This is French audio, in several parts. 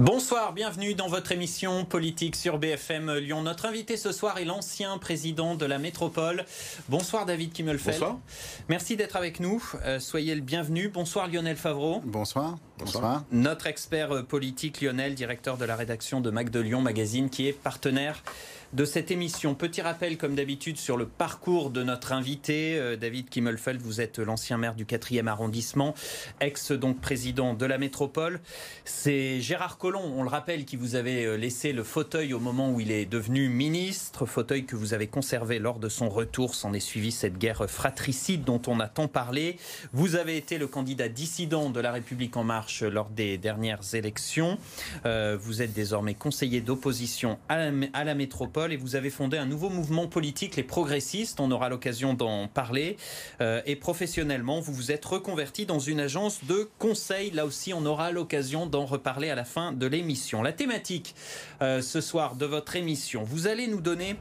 Bonsoir, bienvenue dans votre émission politique sur BFM Lyon. Notre invité ce soir est l'ancien président de la métropole. Bonsoir David Kimmelfeld. Bonsoir. Merci d'être avec nous. Euh, soyez le bienvenu. Bonsoir Lionel Favreau. Bonsoir. Bonsoir. Notre expert euh, politique Lionel, directeur de la rédaction de Mac de Lyon Magazine, qui est partenaire de cette émission. Petit rappel, comme d'habitude, sur le parcours de notre invité. Euh, David Kimmelfeld, vous êtes l'ancien maire du 4e arrondissement, ex donc président de la métropole. C'est Gérard Collomb, on le rappelle, qui vous avait euh, laissé le fauteuil au moment où il est devenu ministre, fauteuil que vous avez conservé lors de son retour. S'en est suivi cette guerre fratricide dont on a tant parlé. Vous avez été le candidat dissident de la République en marche lors des dernières élections. Euh, vous êtes désormais conseiller d'opposition à la métropole et vous avez fondé un nouveau mouvement politique, les progressistes. On aura l'occasion d'en parler. Euh, et professionnellement, vous vous êtes reconverti dans une agence de conseil. Là aussi, on aura l'occasion d'en reparler à la fin de l'émission. La thématique euh, ce soir de votre émission, vous allez nous donner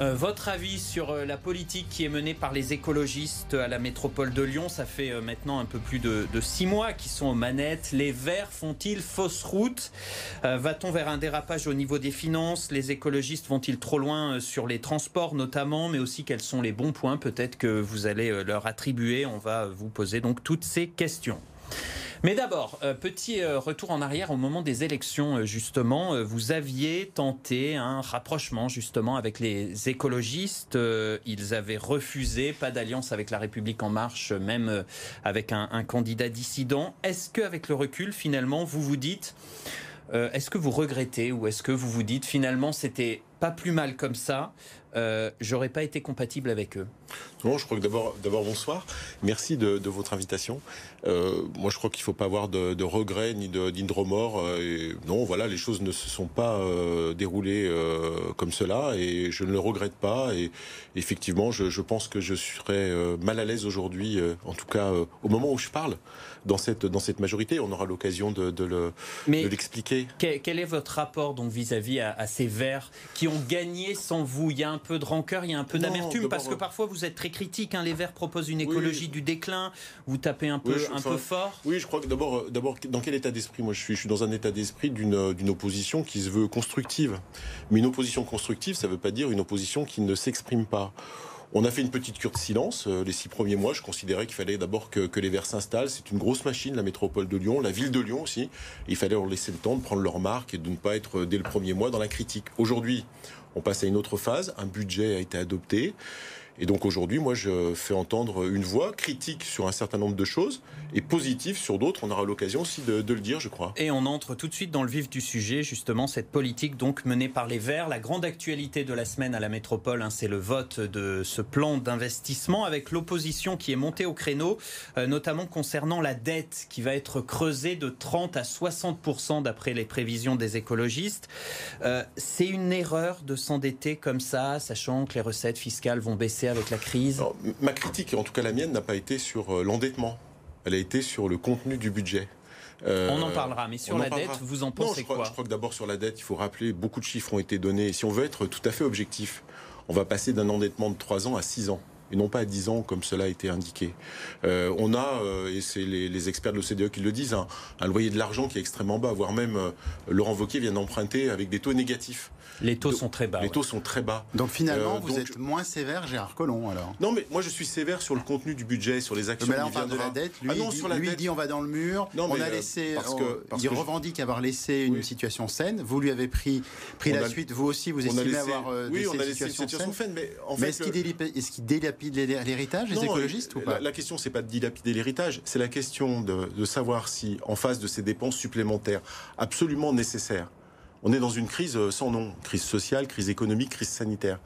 euh, votre avis sur la politique qui est menée par les écologistes à la métropole de Lyon. Ça fait maintenant un peu plus de, six mois qu'ils sont aux manettes. Les Verts font-ils fausse route? Va-t-on vers un dérapage au niveau des finances? Les écologistes vont-ils trop loin euh, sur les transports notamment, mais aussi quels sont les bons points peut-être que vous allez euh, leur attribuer? On va vous poser donc toutes ces questions. Mais d'abord, euh, petit retour en arrière au moment des élections, justement. Vous aviez tenté un rapprochement, justement, avec les écologistes. Ils avaient refusé, pas d'alliance avec la République En Marche, même avec un, un candidat dissident. Est-ce qu'avec le recul, finalement, vous vous dites, est-ce que vous regrettez ou est-ce que vous vous dites, finalement, c'était pas plus mal comme ça euh, j'aurais pas été compatible avec eux. Non, je crois que d'abord, bonsoir. Merci de, votre invitation. Euh, moi, je crois qu'il faut pas avoir de, regrets ni de. Euh, non, voilà, les choses ne se sont pas euh, déroulées comme cela et je ne le regrette pas. Et effectivement, je, pense que je serais mal à l'aise aujourd'hui, en tout cas au moment où je parle, dans cette, dans cette majorité. On aura l'occasion de, de le- l'expliquer. Quel, quel est votre rapport donc vis-à-vis à, à ces Verts qui ont gagné sans vous? Il y a un peu de rancœur, il y a un peu d'amertume parce que euh, parfois vous êtes très critique. hein. Les Verts proposent une écologie Oui. du déclin. Vous tapez un peu, Oui, je- un enfin, peu fort. Oui, je crois que d'abord, euh, d'abord, dans quel état d'esprit? Moi je suis Je suis dans un état d'esprit d'une euh, d'une opposition qui se veut constructive. Mais une opposition constructive, ça ne veut pas dire une opposition qui ne s'exprime pas. On a fait une petite cure de silence. euh, Les six premiers mois, je considérais qu'il fallait d'abord que, que les Verts s'installent. C'est une grosse machine, la métropole de Lyon, la ville de Lyon aussi. Il fallait leur laisser le temps de prendre leur marque et de ne pas être euh, dès le premier mois dans la critique. Aujourd'hui, on passe à une autre phase. Un budget a été adopté. Et donc aujourd'hui, moi, je fais entendre une voix critique sur un certain nombre de choses et positive sur d'autres. On aura l'occasion aussi de, le dire, je crois. Et on entre tout de suite dans le vif du sujet, justement, cette politique donc menée par les Verts. La grande actualité de la semaine à la métropole, hein, c'est le vote de ce plan d'investissement avec l'opposition qui est montée au créneau, euh, notamment concernant la dette qui va être creusée de 30 à 60% d'après les prévisions des écologistes. Euh, c'est une erreur de s'endetter comme ça, sachant que les recettes fiscales vont baisser avec la crise. Alors, ma critique, en tout cas la mienne, n'a pas été sur euh, l'endettement. Elle a été sur le contenu du budget. Euh, on en parlera, mais sur on en la parlera. dette, vous en Non, pensez je crois, quoi je crois que d'abord sur la dette, il faut rappeler, beaucoup de chiffres ont été donnés. Et si on veut être tout à fait objectif, on va passer d'un endettement de 3 ans à 6 ans. Et non pas à 10 ans comme cela a été indiqué. Euh, on a, euh, et c'est les, les experts de l'OCDE qui le disent, un, un loyer de l'argent qui est extrêmement bas, voire même euh, Laurent Wauquiez vient d'emprunter avec des taux négatifs. Les taux Donc, sont très bas. les ouais. taux sont très bas. Donc finalement, Euh, vous donc- êtes moins sévère, Gérard Collomb, alors? Non, mais moi je suis sévère sur le contenu du budget, sur les actions. Mais là, on parle de la dette. Lui, Ah non, dit, sur la lui, il dette. dit on va dans le mur. Non, on a euh, laissé. parce que- parce il que je- revendique avoir laissé une Oui. situation saine. Vous lui avez pris, pris On la a- suite. Vous aussi, vous estimez laissé- avoir euh, oui, laissé on a une laissé une situation saine. mais en Mais fait, est-ce qu'il le- l'héritage, les écologistes, ou la, pas? la question, c'est pas de dilapider l'héritage, c'est la question de, de savoir si, en face de ces dépenses supplémentaires absolument nécessaires, on est dans une crise euh, sans nom, crise sociale, crise économique, crise sanitaire.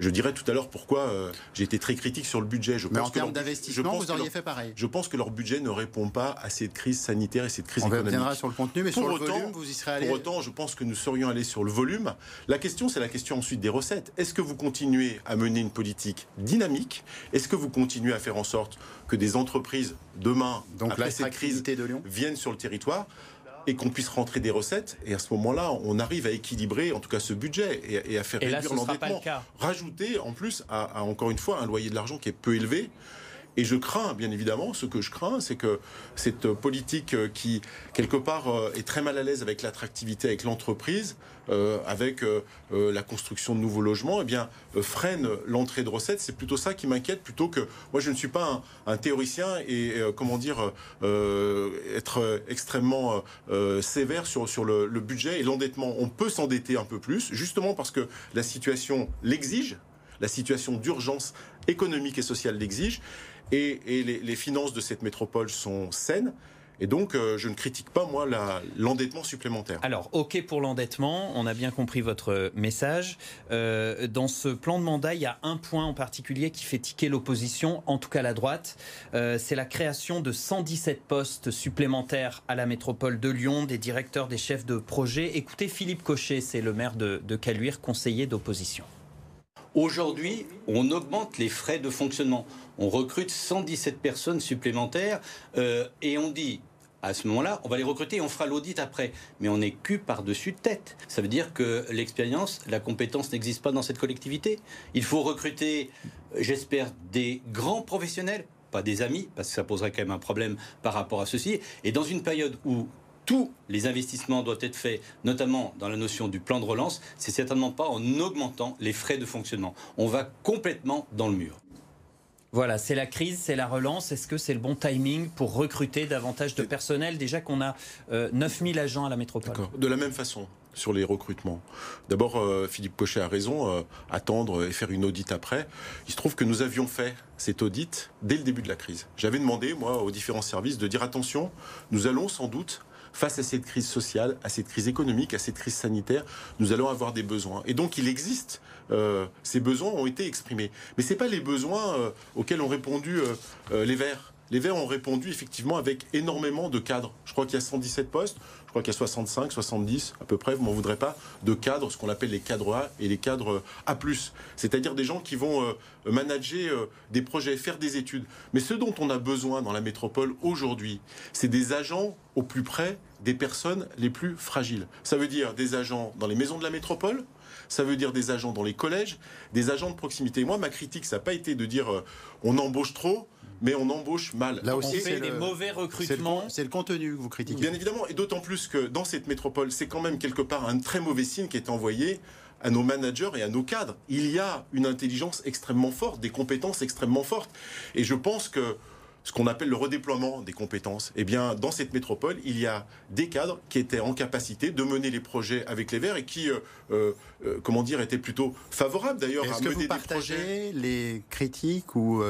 Je dirais tout à l'heure pourquoi euh, j'ai été très critique sur le budget. Je Mais pense en que termes d'investissement, vous auriez leur- fait pareil. Je pense que leur budget ne répond pas à cette crise sanitaire et cette crise On économique. reviendra sur le contenu, mais Pour sur le autant- volume, vous y serez allé. Pour autant, je pense que nous serions allés sur le volume. La question, c'est la question ensuite des recettes. Est-ce que vous continuez à mener une politique dynamique? Est-ce que vous continuez à faire en sorte que des entreprises, demain, Donc après la cette crise, de Lyon. viennent sur le territoire? Et qu'on puisse rentrer des recettes et à ce moment-là, on arrive à équilibrer en tout cas ce budget et, et à faire Et réduire l'endettement. le. Rajouter en plus à, à, encore une fois un loyer de l'argent qui est peu élevé Et je crains, bien évidemment, ce que je crains, c'est que cette politique euh, qui, quelque part, euh, est très mal à l'aise avec l'attractivité, avec l'entreprise, euh, avec la construction de nouveaux logements, eh bien, freine l'entrée de recettes. C'est plutôt ça qui m'inquiète, plutôt que moi, je ne suis pas un, théoricien et, comment dire, être extrêmement sévère sur, sur le, le budget et l'endettement. On peut s'endetter un peu plus, justement parce que la situation l'exige la situation d'urgence économique et sociale l'exige et, les, finances de cette métropole sont saines. Et donc, euh, je ne critique pas, moi, l'endettement supplémentaire. Alors, OK pour l'endettement, on a bien compris votre message. Euh, dans ce plan de mandat, il y a un point en particulier qui fait tiquer l'opposition, en tout cas la droite. Euh, c'est la création de 117 postes supplémentaires à la métropole de Lyon, des directeurs, des chefs de projet. Écoutez, Philippe Cochet, c'est le maire de, de Caluire, conseiller d'opposition. Aujourd'hui, on augmente les frais de fonctionnement. On recrute 117 personnes supplémentaires euh, et on dit à ce moment-là, on va les recruter on fera l'audit après. Mais on est cul par-dessus tête. Ça veut dire que l'expérience, la compétence n'existe pas dans cette collectivité. Il faut recruter, j'espère, des grands professionnels, pas des amis, parce que ça poserait quand même un problème par rapport à ceci. Et dans une période où tous les investissements doivent être faits, notamment dans la notion du plan de relance, c'est certainement pas en augmentant les frais de fonctionnement. On va complètement dans le mur. Voilà, c'est la crise, c'est la relance. Est-ce que c'est le bon timing pour recruter davantage de personnel? Déjà qu'on a 9000 euh, agents à la métropole. De la même façon, sur les recrutements. D'abord, euh, Philippe Cochet a raison, euh, attendre et faire une audit après. Il se trouve que nous avions fait cet audit dès le début de la crise. J'avais demandé, moi, aux différents services de dire attention, nous allons sans doute face à cette crise sociale, à cette crise économique, à cette crise sanitaire, nous allons avoir des besoins. Et donc il existe, euh, ces besoins ont été exprimés. Mais ce n'est pas les besoins euh, auxquels ont répondu euh, les Verts. Les Verts ont répondu effectivement avec énormément de cadres. Je crois qu'il y a 117 postes, je crois qu'il y a 65, 70 à peu près, vous m'en voudrez pas, de cadres, ce qu'on appelle les cadres A et les cadres A+. C'est-à-dire des gens qui vont manager des projets, faire des études. Mais ce dont on a besoin dans la métropole aujourd'hui, c'est des agents au plus près des personnes les plus fragiles. Ça veut dire des agents dans les maisons de la métropole, ça veut dire des agents dans les collèges, des agents de proximité. Moi, ma critique, ça n'a pas été de dire euh, on embauche trop, mais on embauche mal. Là aussi, c'est des mauvais recrutements. C'est le, contenu que vous critiquez. Bien évidemment, et d'autant plus que dans cette métropole, c'est quand même quelque part un très mauvais signe qui est envoyé à nos managers et à nos cadres. Il y a une intelligence extrêmement forte, des compétences extrêmement fortes. Et je pense que ce qu'on appelle le redéploiement des compétences. Eh bien, dans cette métropole, il y a des cadres qui étaient en capacité de mener les projets avec les Verts et qui, euh, euh, euh, comment dire, étaient plutôt favorables d'ailleurs à mener des projets. les critiques ou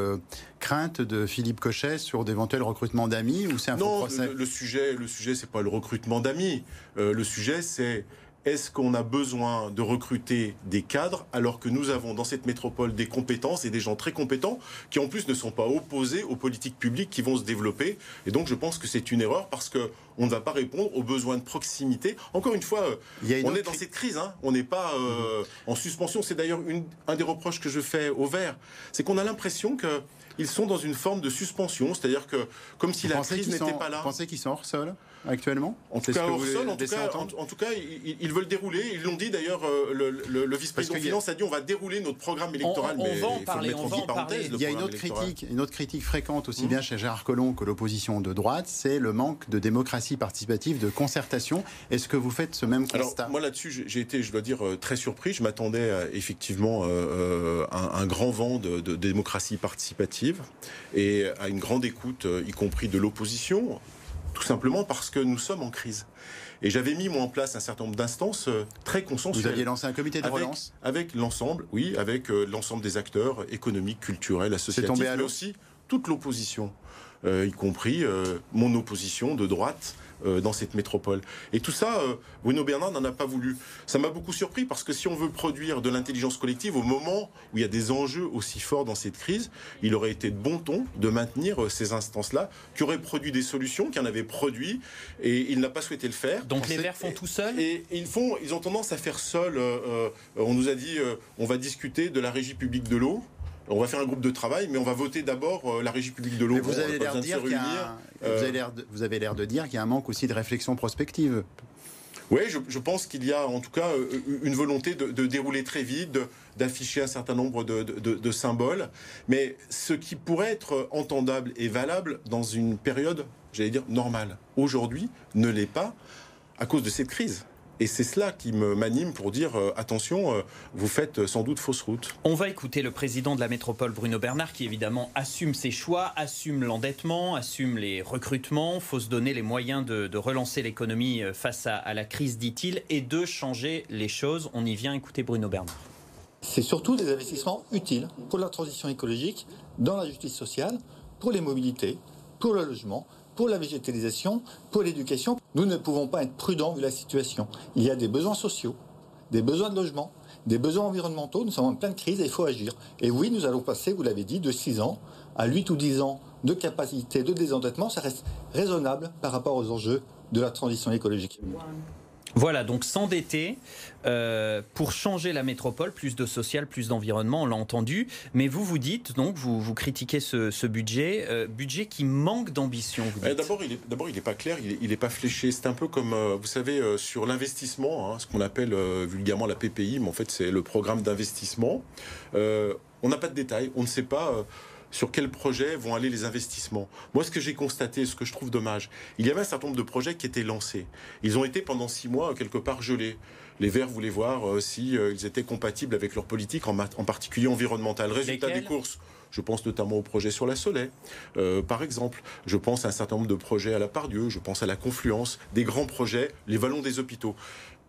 craintes de Philippe Cochet sur d'éventuels recrutements d'amis ou c'est un non, procès? le, le, sujet, le sujet, c'est pas le recrutement d'amis. le sujet, c'est est-ce qu'on a besoin de recruter des cadres alors que nous avons dans cette métropole des compétences et des gens très compétents qui en plus ne sont pas opposés aux politiques publiques qui vont se développer? Et donc je pense que c'est une erreur parce que on ne va pas répondre aux besoins de proximité. Encore une fois, on est dans cette crise, hein. on n'est pas euh, en suspension. C'est d'ailleurs un des reproches que je fais aux Verts, c'est qu'on a l'impression qu'ils sont dans une forme de suspension, c'est-à-dire que comme si la crise n'était pas là. Vous pensez qu'ils sont hors sol actuellement? En tout cas, hors sol, en tout cas, ils, veulent dérouler. Ils l'ont dit d'ailleurs, euh, le, vice-président finance a dit on va dérouler notre programme électoral. On, mais va en parler, on va en parler. Il y a une autre, critique, une autre critique fréquente, aussi mmh. bien chez Gérard Collomb que l'opposition de droite, c'est le manque de démocratie participative, de concertation. Est-ce que vous faites ce même constat? Alors, Moi là-dessus, j'ai été, je dois dire, euh, très surpris. Je m'attendais effectivement euh, à un, grand vent de, de démocratie participative et à une grande écoute, y compris de l'opposition tout simplement parce que nous sommes en crise. Et j'avais mis moi en place un certain nombre d'instances euh, très consensuelles. Vous aviez lancé un comité de relance? Avec l'ensemble, oui, avec euh, l'ensemble des acteurs économiques, culturels, associatifs, mais aussi toute l'opposition, euh, y compris mon opposition de droite euh, dans cette métropole. Et tout ça, euh, Bruno Bernard n'en a pas voulu. Ça m'a beaucoup surpris parce que si on veut produire de l'intelligence collective au moment où il y a des enjeux aussi forts dans cette crise, il aurait été de bon ton de maintenir euh, ces instances-là qui auraient produit des solutions, qui en avaient produit, et il n'a pas souhaité le faire. Donc les Verts font tout seuls? Et ils font, ils ont tendance à faire seuls. on nous a dit, on va discuter de la régie publique de l'eau. On va faire un groupe de travail, mais on va voter d'abord euh, la régie publique de l'eau. Vous, avez l'air de dire qu'il y a un manque aussi de réflexion prospective. Oui, je, pense qu'il y a en tout cas une volonté de, dérouler très vite, d'afficher un certain nombre de, symboles. Mais ce qui pourrait être entendable et valable dans une période, j'allais dire, normale, aujourd'hui, ne l'est pas à cause de cette crise. Et c'est cela qui m'anime pour dire euh, attention, euh, vous faites sans doute fausse route. On va écouter le président de la métropole, Bruno Bernard, qui évidemment assume ses choix, assume l'endettement, assume les recrutements. Il faut se donner les moyens de, relancer l'économie euh, face à, à la crise, dit-il, et de changer les choses. On y vient écouter Bruno Bernard. C'est surtout des investissements utiles pour la transition écologique, dans la justice sociale, pour les mobilités, pour le logement, pour la végétalisation, pour l'éducation. Nous ne pouvons pas être prudents vu la situation. Il y a des besoins sociaux, des besoins de logement, des besoins environnementaux. Nous sommes en pleine crise et il faut agir. Et oui, nous allons passer, vous l'avez dit, de 6 ans à 8 ou 10 ans de capacité de désendettement. Ça reste raisonnable par rapport aux enjeux de la transition écologique. Voilà, donc s'endetter euh, pour changer la métropole, plus de social, plus d'environnement, on l'a entendu. Mais vous vous dites, donc, vous, vous critiquez ce, budget, euh, budget qui manque d'ambition. Eh, d'abord, il n'est pas clair, il n'est pas fléché. C'est un peu comme, euh, vous savez, sur l'investissement, hein, ce qu'on appelle vulgairement la PPI, mais en fait, c'est le programme d'investissement. on n'a pas de détails, on ne sait pas sur quels projets vont aller les investissements. Moi, ce que j'ai constaté, ce que je trouve dommage, il y avait un certain nombre de projets qui étaient lancés. Ils ont été pendant six mois quelque part gelés. Les Verts voulaient voir euh, si euh, ils étaient compatibles avec leur politique, en, particulier environnementale. Résultat des courses. Je pense notamment au projet sur la Soleil, euh, par exemple. Je pense à un certain nombre de projets à la Pardieu. Je pense à la Confluence, des grands projets, les vallons des hôpitaux.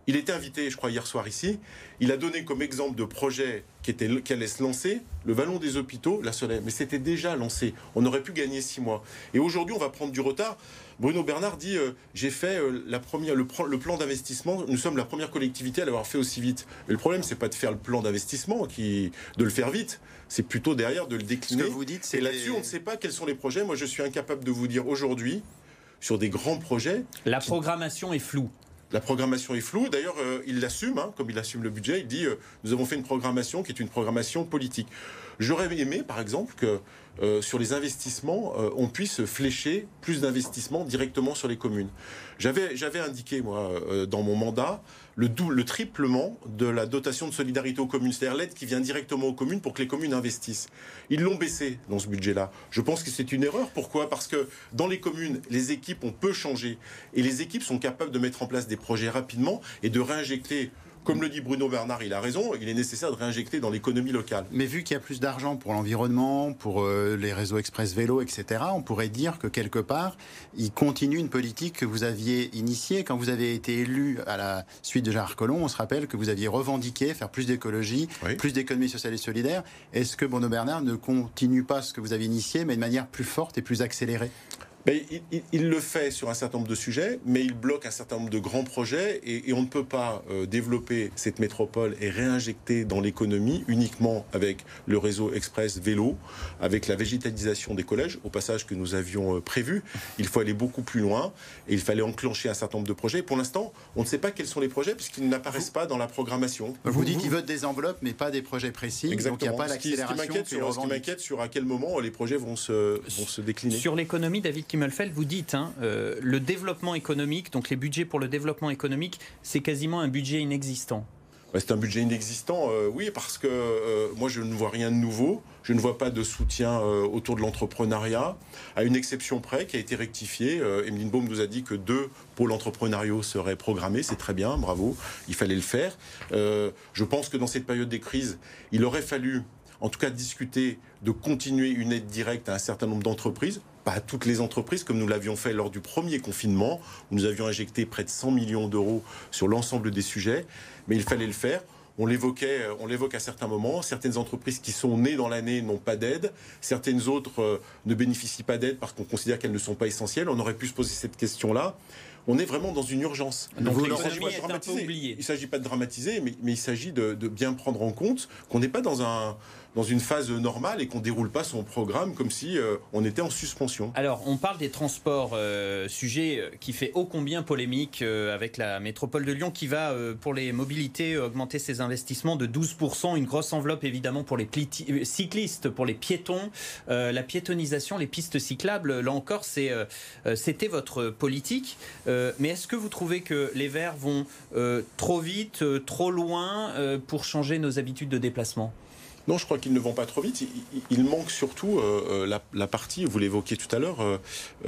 Il était invité, je crois, hier soir ici. Il a donné comme exemple de projet qui, était, qui allait se lancer le Vallon des hôpitaux, la Soleil. Mais c'était déjà lancé. On aurait pu gagner six mois. Et aujourd'hui, on va prendre du retard. Bruno Bernard dit euh, J'ai fait euh, la première, le, plan d'investissement. Nous sommes la première collectivité à l'avoir fait aussi vite. Mais le problème, c'est pas de faire le plan d'investissement, qui, de le faire vite. C'est plutôt derrière de le décliner. Ce que vous dites, Et là-dessus, on ne sait pas quels sont les projets. Moi, je suis incapable de vous dire aujourd'hui sur des grands projets. La programmation est floue. La programmation est floue. D'ailleurs, euh, il l'assume, hein, comme il assume le budget. Il dit euh, nous avons fait une programmation qui est une programmation politique. J'aurais aimé, par exemple, que euh, sur les investissements, on puisse flécher plus d'investissements directement sur les communes. J'avais indiqué, moi, dans mon mandat, le, double, le triplement de la dotation de solidarité aux communes, c'est-à-dire l'aide qui vient directement aux communes pour que les communes investissent. Ils l'ont baissé dans ce budget-là. Je pense que c'est une erreur. Pourquoi? Parce que dans les communes, les équipes, on peut changer. Et les équipes sont capables de mettre en place des projets rapidement et de réinjecter comme le dit Bruno Bernard, il a raison, il est nécessaire de réinjecter dans l'économie locale. Mais vu qu'il y a plus d'argent pour l'environnement, pour euh, les réseaux express vélo, etc., on pourrait dire que quelque part, il continue une politique que vous aviez initiée quand vous avez été élu à la suite de Gérard Collomb. On se rappelle que vous aviez revendiqué faire plus d'écologie, plus d'économie sociale et solidaire. Est-ce que Bruno Bernard ne continue pas ce que vous avez initié, mais de manière plus forte et plus accélérée? Il, le fait sur un certain nombre de sujets, mais il bloque un certain nombre de grands projets et, on ne peut pas euh, développer cette métropole et réinjecter dans l'économie uniquement avec le réseau express vélo, avec la végétalisation des collèges, au passage que nous avions euh, prévu. Il faut aller beaucoup plus loin et il fallait enclencher un certain nombre de projets. Pour l'instant, on ne sait pas quels sont les projets puisqu'ils n'apparaissent pas dans la programmation. Vous, dites qu'ils votent des enveloppes, mais pas des projets précis. Exactement. Donc il n'y a pas l'accélération. Ce qui m'inquiète sur, à quel moment les projets vont se, vont se décliner. Sur l'économie, David Kimmelfeld, vous dites, hein, euh, le développement économique, donc les budgets pour le développement économique, c'est quasiment un budget inexistant. C'est un budget inexistant, euh, oui, parce que euh, moi je ne vois rien de nouveau. Je ne vois pas de soutien autour de l'entrepreneuriat, à une exception près qui a été rectifiée. Emeline Baum nous a dit que deux pôles entrepreneuriaux seraient programmés. C'est très bien, bravo, il fallait le faire. je pense que dans cette période des crises, il aurait fallu en tout cas discuter de continuer une aide directe à un certain nombre d'entreprises pas à toutes les entreprises, comme nous l'avions fait lors du premier confinement, où nous avions injecté près de 100 millions d'euros sur l'ensemble des sujets, mais il fallait le faire. On l'évoquait, euh, on l'évoque à certains moments. Certaines entreprises qui sont nées dans l'année n'ont pas d'aide. Certaines autres euh, ne bénéficient pas d'aide parce qu'on considère qu'elles ne sont pas essentielles. On aurait pu se poser cette question-là. On est vraiment dans une urgence. Donc il ne s'agit pas de dramatiser, mais, mais il s'agit de, de, bien prendre en compte qu'on n'est pas dans un dans une phase normale et qu'on déroule pas son programme comme si euh, on était en suspension. Alors, on parle des transports, euh, sujet euh, qui fait ô combien polémique avec la métropole de Lyon qui va, pour les mobilités, augmenter ses investissements de 12%, une grosse enveloppe évidemment pour les cyclistes, pour les piétons, la piétonisation, les pistes cyclables, là encore, c'était votre politique. mais est-ce que vous trouvez que les Verts vont trop vite, trop loin pour changer nos habitudes de déplacement? Non, je crois qu'ils ne vont pas trop vite. Il, manque surtout euh, euh, la, partie, vous l'évoquiez tout à l'heure,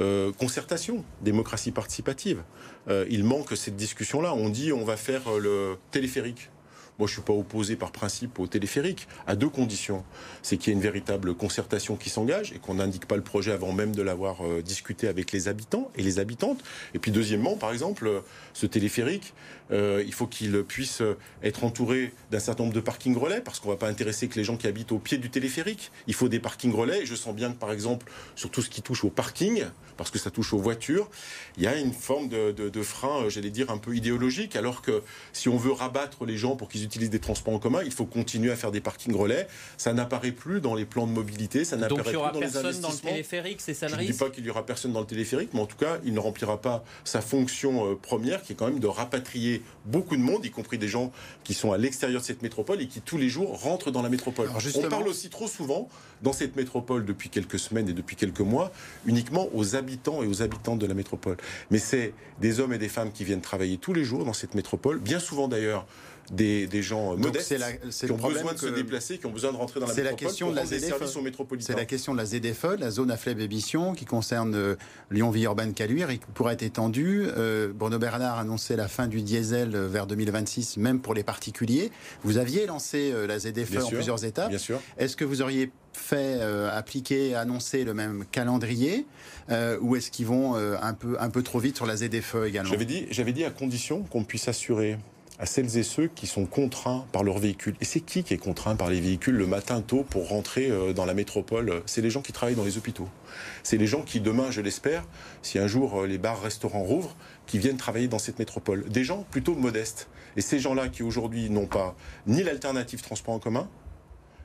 euh, concertation, démocratie participative. il manque cette discussion-là. On dit on va faire le téléphérique. Moi, je ne suis pas opposé par principe au téléphérique, à deux conditions. C'est qu'il y ait une véritable concertation qui s'engage et qu'on n'indique pas le projet avant même de l'avoir discuté avec les habitants et les habitantes. Et puis, deuxièmement, par exemple, ce téléphérique, euh, il faut qu'il puisse être entouré d'un certain nombre de parkings relais, parce qu'on ne va pas intéresser que les gens qui habitent au pied du téléphérique. Il faut des parkings relais. Et je sens bien que, par exemple, sur tout ce qui touche au parking, parce que ça touche aux voitures, il y a une forme de, frein, euh, j'allais dire, un peu idéologique. Alors que si on veut rabattre les gens pour qu'ils utilisent des transports en commun, il faut continuer à faire des parkings relais. Ça n'apparaît plus dans les plans de mobilité, ça n'apparaît plus dans les investissements. dans le téléphérique, c'est ça Je ne dis pas qu'il y aura personne dans le téléphérique, mais en tout cas, il ne remplira pas sa fonction euh, première, qui est quand même de rapatrier beaucoup de monde, y compris des gens qui sont à l'extérieur de cette métropole et qui tous les jours rentrent dans la métropole. On parle aussi trop souvent dans cette métropole depuis quelques semaines et depuis quelques mois uniquement aux habitants et aux habitantes de la métropole. Mais c'est des hommes et des femmes qui viennent travailler tous les jours dans cette métropole, bien souvent d'ailleurs des, gens modestes qui ont besoin de se déplacer, qui ont besoin de rentrer dans la métropole la question de la des services aux métropolitains. C'est la question de la ZFE, la zone à faible émission, qui concerne euh, Lyon-Villeurbanne-Caluire et qui pourrait être étendue. Euh, Bruno Bernard annonçait la fin du diesel euh, vers 2026, même pour les particuliers. Vous aviez lancé la ZFE en plusieurs étapes. Bien sûr. Est-ce que vous auriez fait appliquer, annoncer le même calendrier ou est-ce qu'ils vont un, peu, un peu trop vite sur la ZFE également? J'avais dit, dit à condition qu'on puisse assurer à celles et ceux qui sont contraints par leur véhicule. Et c'est qui qui est contraint par les véhicules le matin tôt pour rentrer euh, dans la métropole? C'est les gens qui travaillent dans les hôpitaux. C'est les gens qui, demain, je l'espère, si un jour euh, les bars, restaurants rouvrent, qui viennent travailler dans cette métropole. Des gens plutôt modestes. Et ces gens-là qui aujourd'hui n'ont pas ni l'alternative transport en commun,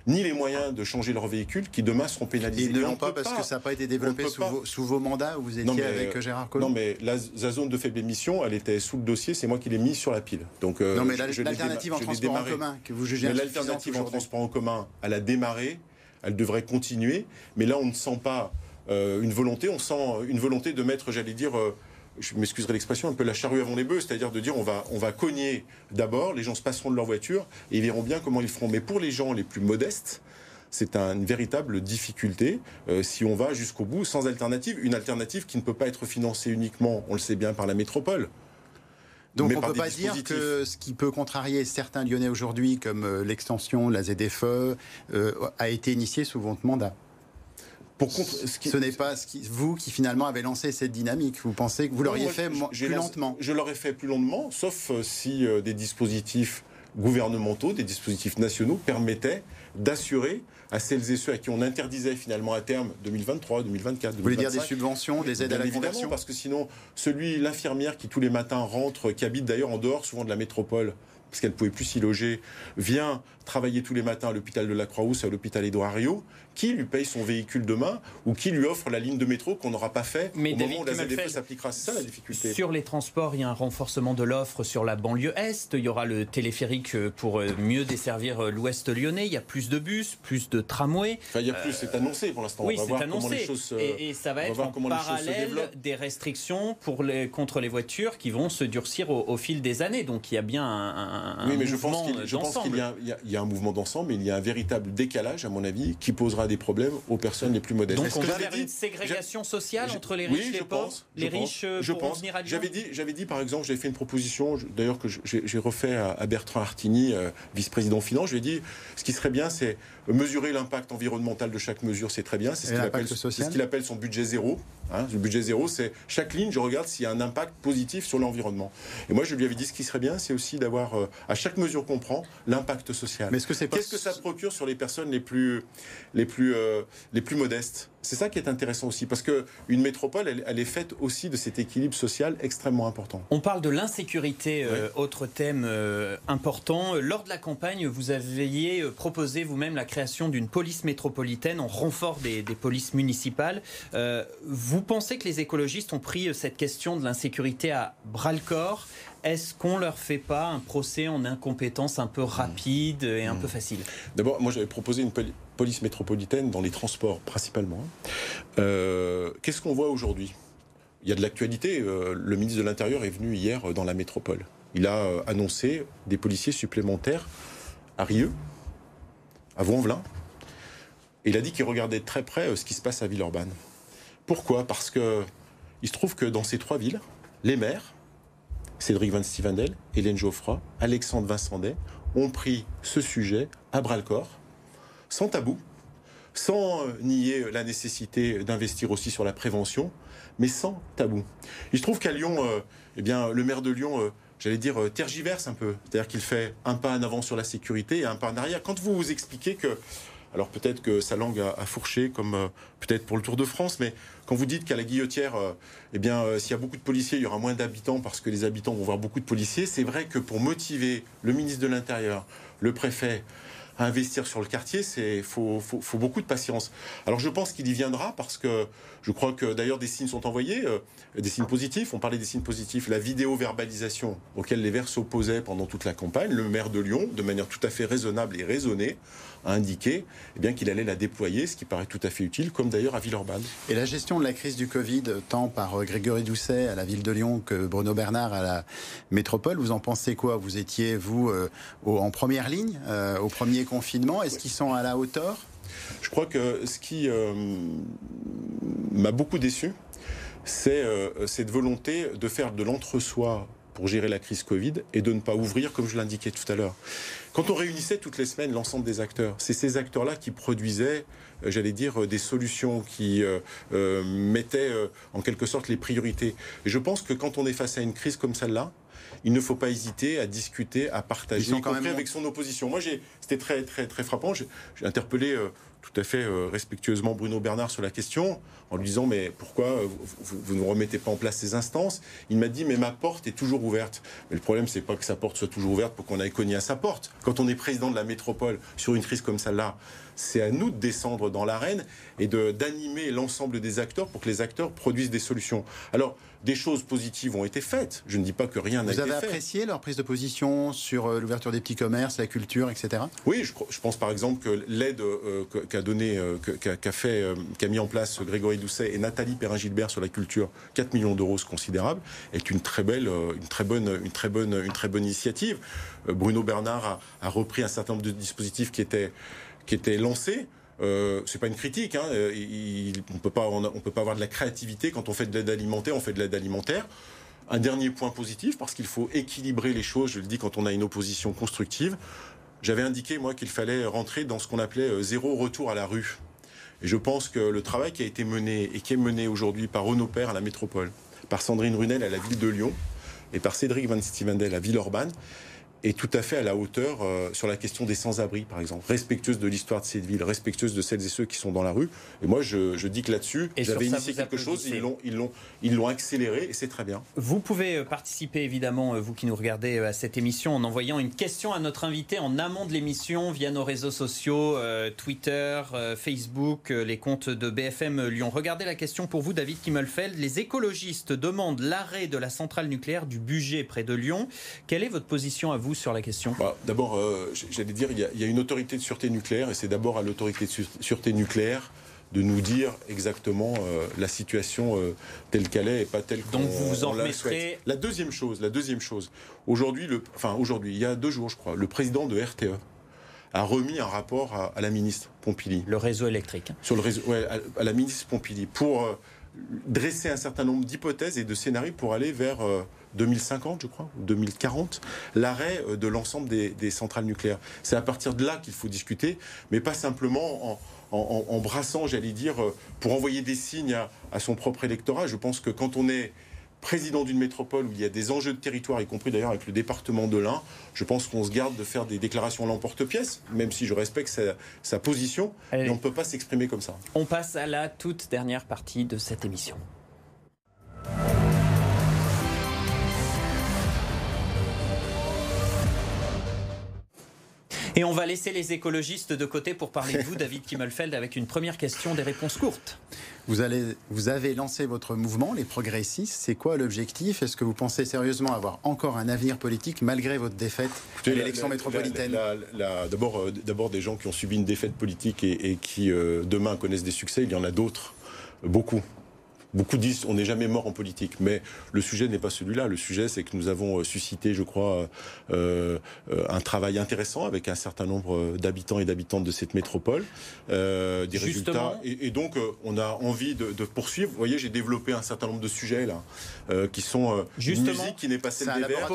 ni les moyens de changer leur véhicule qui demain seront pénalisés. Ils ne l'ont pas parce que ça n'a pas été développé sous vos, mandats où vous étiez avec euh, Gérard Collomb. Non, mais la, zone de faible émission, elle était sous le dossier, c'est moi qui l'ai mis sur la pile. Donc, euh, non, mais l'alternative en transport en commun que vous jugez L'alternative en transport en commun, elle a démarré, elle devrait continuer, mais là on ne sent pas euh, une volonté, on sent une volonté de mettre, j'allais dire, je m'excuserai l'expression, un peu la charrue avant les bœufs, c'est-à-dire de dire on va, on va cogner d'abord, les gens se passeront de leur voiture et ils verront bien comment ils feront. Mais pour les gens les plus modestes, c'est une véritable difficulté euh, si on va jusqu'au bout sans alternative. Une alternative qui ne peut pas être financée uniquement, on le sait bien, par la métropole. Donc on ne peut pas dire que ce qui peut contrarier certains Lyonnais aujourd'hui, comme euh, l'extension de la ZFE, euh, a été initié sous votre mandat ce, n'est pas vous qui finalement avez lancé cette dynamique. Vous pensez que vous l'auriez fait plus lentement Je l'aurais fait plus lentement, sauf euh, si euh, des dispositifs gouvernementaux, des dispositifs nationaux permettaient d'assurer à celles et ceux à qui on interdisait finalement à terme 2023, 2024, Vous voulez dire des subventions, des aides à la conversion Parce que sinon, celui, l'infirmière qui tous les matins rentre, qui habite d'ailleurs en dehors souvent de la métropole, parce qu'elle ne pouvait plus s'y loger, vient travailler tous les matins à l'hôpital de la Croix-Rousse, à l'hôpital Édouard Rio, qui lui paye son véhicule demain ou qui lui offre la ligne de métro qu'on n'aura pas fait Mais au moment où la ZFE s'appliquera C'est ça la difficulté. Sur les transports, il y a un renforcement de l'offre sur la banlieue Est. Il y aura le téléphérique euh, pour euh, mieux desservir euh, l'Ouest lyonnais. Il y a plus de bus, plus de tramways. Enfin, il y a plus, c'est annoncé pour l'instant. Oui, c'est annoncé. et, et, ça va être en parallèle des restrictions pour les, contre les voitures qui vont se durcir au, fil des années. Donc il y a bien un, un oui, mais je pense qu'il y, y, a un mouvement d'ensemble, mais il y a un véritable décalage, à mon avis, qui posera des problèmes aux personnes les plus modestes. Donc on va vers une ségrégation sociale entre les riches et les pauvres? Les riches euh, je pense. venir à J'avais dit, j'avais dit, par exemple, j'avais fait une proposition, d'ailleurs que j'ai refait à, Bertrand Artini, euh, vice-président finance, je lui ai dit, ce qui serait bien, c'est mesurer l'impact environnemental de chaque mesure, c'est très bien. C'est ce qu'il appelle, ce appelle, son budget zéro. Hein. le budget zéro, c'est chaque ligne, je regarde s'il y a un impact positif sur l'environnement. Et moi, je lui avais dit, ce qui serait bien, c'est aussi d'avoir euh, à chaque mesure qu'on prend, l'impact social. Mais est-ce que c'est Qu'est-ce que ça procure sur les personnes les plus, les plus, euh, les plus modestes? C'est ça qui est intéressant aussi, parce que une métropole, elle, elle, est faite aussi de cet équilibre social extrêmement important. On parle de l'insécurité, euh, autre thème euh, important. Lors de la campagne, vous aviez proposé vous-même la création d'une police métropolitaine en renfort des, des polices municipales. vous pensez que les écologistes ont pris cette question de l'insécurité à bras le corps est-ce qu'on leur fait pas un procès en incompétence un peu rapide et un peu facile? D'abord, moi j'avais proposé une police métropolitaine dans les transports principalement. Euh, qu'est-ce qu'on voit aujourd'hui? Il y a de l'actualité. Euh, le ministre de l'Intérieur est venu hier dans la métropole. Il a euh, annoncé des policiers supplémentaires à Rieux, à Vaux-en-Velin. Et il a dit qu'il regardait de très près ce qui se passe à Villeurbanne. Pourquoi? Parce que il se trouve que dans ces trois villes, les maires, Cédric Van Stevendel, Hélène Geoffroy, Alexandre Vincendet ont pris ce sujet à bras le corps, sans tabou, sans euh, nier la nécessité d'investir aussi sur la prévention, mais sans tabou. Il se trouve qu'à Lyon, euh, eh bien, le maire de Lyon, euh, j'allais dire, tergiverse un peu. C'est-à-dire qu'il fait un pas en avant sur la sécurité et un pas en arrière. Quand vous vous expliquez que alors peut-être que sa langue a, fourché, comme euh, peut-être pour le Tour de France, mais quand vous dites qu'à la Guillotière, euh, eh bien, euh, s'il y a beaucoup de policiers, il y aura moins d'habitants parce que les habitants vont voir beaucoup de policiers, c'est vrai que pour motiver le ministre de l'Intérieur, le préfet, investir sur le quartier, c'est faut, beaucoup de patience. Alors je pense qu'il y viendra parce que je crois que d'ailleurs des signes sont envoyés, des signes positifs. On parlait des signes positifs, la vidéo verbalisation auquel les Verts s'opposaient pendant toute la campagne. Le maire de Lyon, de manière tout à fait raisonnable et raisonnée, a indiqué eh bien qu'il allait la déployer, ce qui paraît tout à fait utile, comme d'ailleurs à Villeurbanne. Et la gestion de la crise du Covid, tant par euh, Grégory Doucet à la ville de Lyon que Bruno Bernard à la métropole, vous en pensez quoi? Vous étiez, vous, euh, en première ligne, euh, au premier confinement? Est-ce qu'ils sont à la hauteur? Je crois que ce qui m'a beaucoup déçu, c'est cette volonté de faire de l'entre-soi pour gérer la crise Covid et de ne pas ouvrir, comme je l'indiquais tout à l'heure. Quand on réunissait toutes les semaines l'ensemble des acteurs, c'est ces acteurs-là qui produisaient, euh, j'allais dire, euh, des solutions, qui euh, mettaient en quelque sorte les priorités. Et je pense que quand on est face à une crise comme celle-là, il ne faut pas hésiter à discuter, à partager, y compris avec son opposition. Moi, c'était très, très, très frappant. J'ai interpellé tout à fait euh, respectueusement Bruno Bernard sur la question, en lui disant mais pourquoi euh, vous, ne remettez pas en place ces instances? Il m'a dit mais ma porte est toujours ouverte. Mais le problème c'est pas que sa porte soit toujours ouverte pour qu'on aille cogner à sa porte. Quand on est président de la métropole sur une crise comme celle-là, c'est à nous de descendre dans l'arène et d'animer l'ensemble des acteurs pour que les acteurs produisent des solutions. Alors, des choses positives ont été faites. Je ne dis pas que rien n'a été fait. Vous avez apprécié leur prise de position sur euh, l'ouverture des petits commerces, la culture, etc. Oui, je, pense par exemple que l'aide euh, qu'a donné, euh, qu'a fait, qu'a mis en place Grégory Doucet et Nathalie Perrin-Gilbert sur la culture, 4 millions d'euros, c'est considérable, est une très belle, une très bonne, une très bonne, une très bonne initiative. Bruno Bernard a, a repris un certain nombre de dispositifs qui étaient qui était lancé. Euh, c'est pas une critique. Hein, on peut pas, peut pas avoir de la créativité quand on fait de l'aide alimentaire. On fait de l'aide alimentaire. Un dernier point positif, parce qu'il faut équilibrer les choses. Je le dis quand on a une opposition constructive. J'avais indiqué moi qu'il fallait rentrer dans ce qu'on appelait euh, zéro retour à la rue. Et je pense que le travail qui a été mené et qui est mené aujourd'hui par Renaud Père à la métropole, par Sandrine Runel à la ville de Lyon et par Cédric Van Stevendel à Villeurbanne, est tout à fait à la hauteur euh, sur la question des sans-abri, par exemple, respectueuse de l'histoire de cette ville, respectueuse de celles et ceux qui sont dans la rue. Et moi, je, je dis que là-dessus, j'avais initié quelque chose, ils l'ont, ils l'ont, ils l'ont accéléré, et c'est très bien. Vous pouvez euh, participer évidemment, euh, vous qui nous regardez à cette émission, en envoyant une question à notre invité en amont de l'émission via nos réseaux sociaux, Twitter, Facebook, les comptes de BFM Lyon. Regardez la question pour vous, David Kimmelfeld. Les écologistes demandent l'arrêt de la centrale nucléaire du budget près de Lyon. Quelle est votre position à vous sur la question? Bah, D'abord, euh, j'allais dire, il y, a, une autorité de sûreté nucléaire et c'est d'abord à l'autorité de sûreté nucléaire de nous dire exactement euh, la situation euh, telle qu'elle est et pas telle qu'on Donc vous vous en remettrez... La deuxième chose, la deuxième chose. Aujourd'hui, enfin aujourd'hui, il y a deux jours, je crois, le président de RTE a remis un rapport à, la ministre Pompili. Le réseau électrique. Sur le réseau, ouais, à, la ministre Pompili pour dresser un certain nombre d'hypothèses et de scénarios pour aller vers 2050, je crois, ou 2040, l'arrêt euh, de l'ensemble des, centrales nucléaires. C'est à partir de là qu'il faut discuter, mais pas simplement en, brassant, j'allais dire, euh, pour envoyer des signes à, son propre électorat. Je pense que quand on est président d'une métropole où il y a des enjeux de territoire, y compris d'ailleurs avec le département de l'Ain, je pense qu'on se garde de faire des déclarations à l'emporte-pièce, même si je respecte sa, position, mais on ne peut pas s'exprimer comme ça. On passe à la toute dernière partie de cette émission. Et on va laisser les écologistes de côté pour parler de vous, David Kimmelfeld, avec une première question des réponses courtes. Vous, allez, vous avez lancé votre mouvement, les progressistes. C'est quoi l'objectif? Est-ce que vous pensez sérieusement avoir encore un avenir politique malgré votre défaite à l'élection métropolitaine? D'abord, euh, d'abord des gens qui ont subi une défaite politique et, qui euh, demain connaissent des succès. Il y en a d'autres, beaucoup. Beaucoup disent on n'est jamais mort en politique, mais le sujet n'est pas celui-là. Le sujet, c'est que nous avons euh, suscité, je crois, euh, euh, un travail intéressant avec un certain nombre d'habitants et d'habitantes de cette métropole, des résultats. Et, donc, on a envie de, poursuivre. Vous voyez, j'ai développé un certain nombre de sujets là, qui sont une musique qui n'est pas celle des Verts,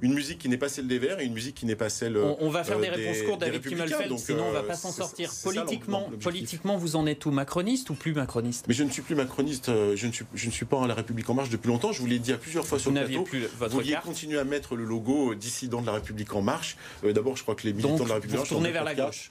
une musique qui n'est pas celle des Verts et une musique qui n'est pas celle. On, va faire des réponses courtes, David Kimmelfeld, sinon on va pas s'en sortir. Politiquement, politiquement, vous en êtes tout macroniste ou plus macroniste? Mais je ne suis plus macroniste je ne, suis, je ne suis pas à la République En Marche depuis longtemps. Je vous l'ai dit à plusieurs fois sur le plateau. Plus votre vous vouliez continuer à mettre le logo dissident de la République En Marche. Euh, d'abord, je crois que les militants de la République En Marche. vers la gauche.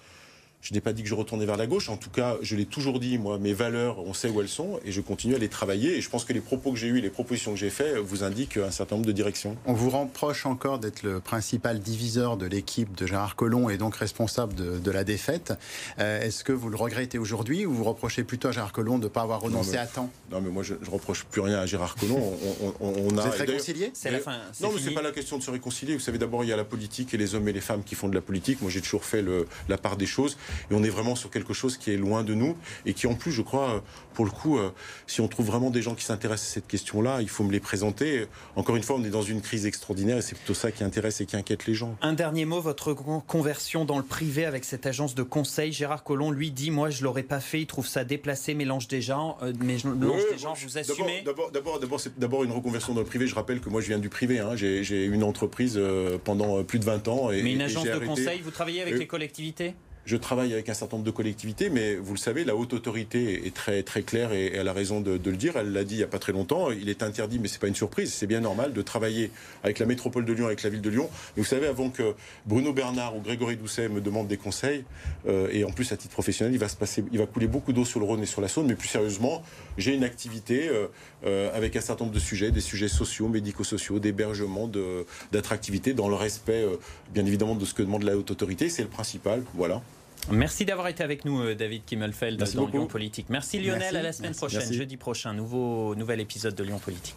Je n'ai pas dit que je retournais vers la gauche. En tout cas, je l'ai toujours dit, moi, mes valeurs, on sait où elles sont et je continue à les travailler. Et je pense que les propos que j'ai eus, les propositions que j'ai faites vous indiquent un certain nombre de directions. On vous reproche encore d'être le principal diviseur de l'équipe de Gérard Collomb et donc responsable de, la défaite. Euh, est-ce que vous le regrettez aujourd'hui ou vous reprochez plutôt à Gérard Collomb de ne pas avoir renoncé à temps? Non, mais moi, je ne reproche plus rien à Gérard Collomb. On, on, vous êtes réconcilié C'est la fin. Non, mais ce n'est pas la question de se réconcilier. Vous savez, d'abord, il y a la politique et les hommes et les femmes qui font de la politique. Moi, j'ai toujours fait le, la part des choses. Et on est vraiment sur quelque chose qui est loin de nous et qui en plus, je crois, euh, pour le coup, euh, si on trouve vraiment des gens qui s'intéressent à cette question-là, il faut me les présenter. Encore une fois, on est dans une crise extraordinaire et c'est plutôt ça qui intéresse et qui inquiète les gens. Un dernier mot, votre conversion dans le privé avec cette agence de conseil. Gérard Collomb, lui, dit Moi, je l'aurais pas fait. Il trouve ça déplacé, mélange des gens. Euh, mélange des gens, vous assumez D'abord, d'abord, d'abord, c'est d'abord une reconversion dans le privé. Je rappelle que moi, je viens du privé. Hein. J'ai une entreprise pendant plus de 20 ans. Et, Mais une agence de conseil, vous travaillez avec les collectivités? Je travaille avec un certain nombre de collectivités, mais vous le savez, la haute autorité est très, très claire et elle a raison de, le dire. Elle l'a dit il n'y a pas très longtemps. Il est interdit, mais ce n'est pas une surprise, c'est bien normal de travailler avec la métropole de Lyon, avec la ville de Lyon. Mais vous savez, avant que Bruno Bernard ou Grégory Doucet me demandent des conseils, euh, et en plus à titre professionnel, il va, se passer, il va couler beaucoup d'eau sur le Rhône et sur la Saône. Mais plus sérieusement, j'ai une activité euh, euh, avec un certain nombre de sujets, des sujets sociaux, médico-sociaux, d'hébergement, d'attractivité, dans le respect, bien évidemment, de ce que demande la haute autorité. C'est le principal. Voilà. Merci d'avoir été avec nous, euh, David Kimmelfeld, dans Lyon Politique. Merci Lionel, à la semaine prochaine, jeudi prochain, nouveau, nouvel épisode de Lyon Politique.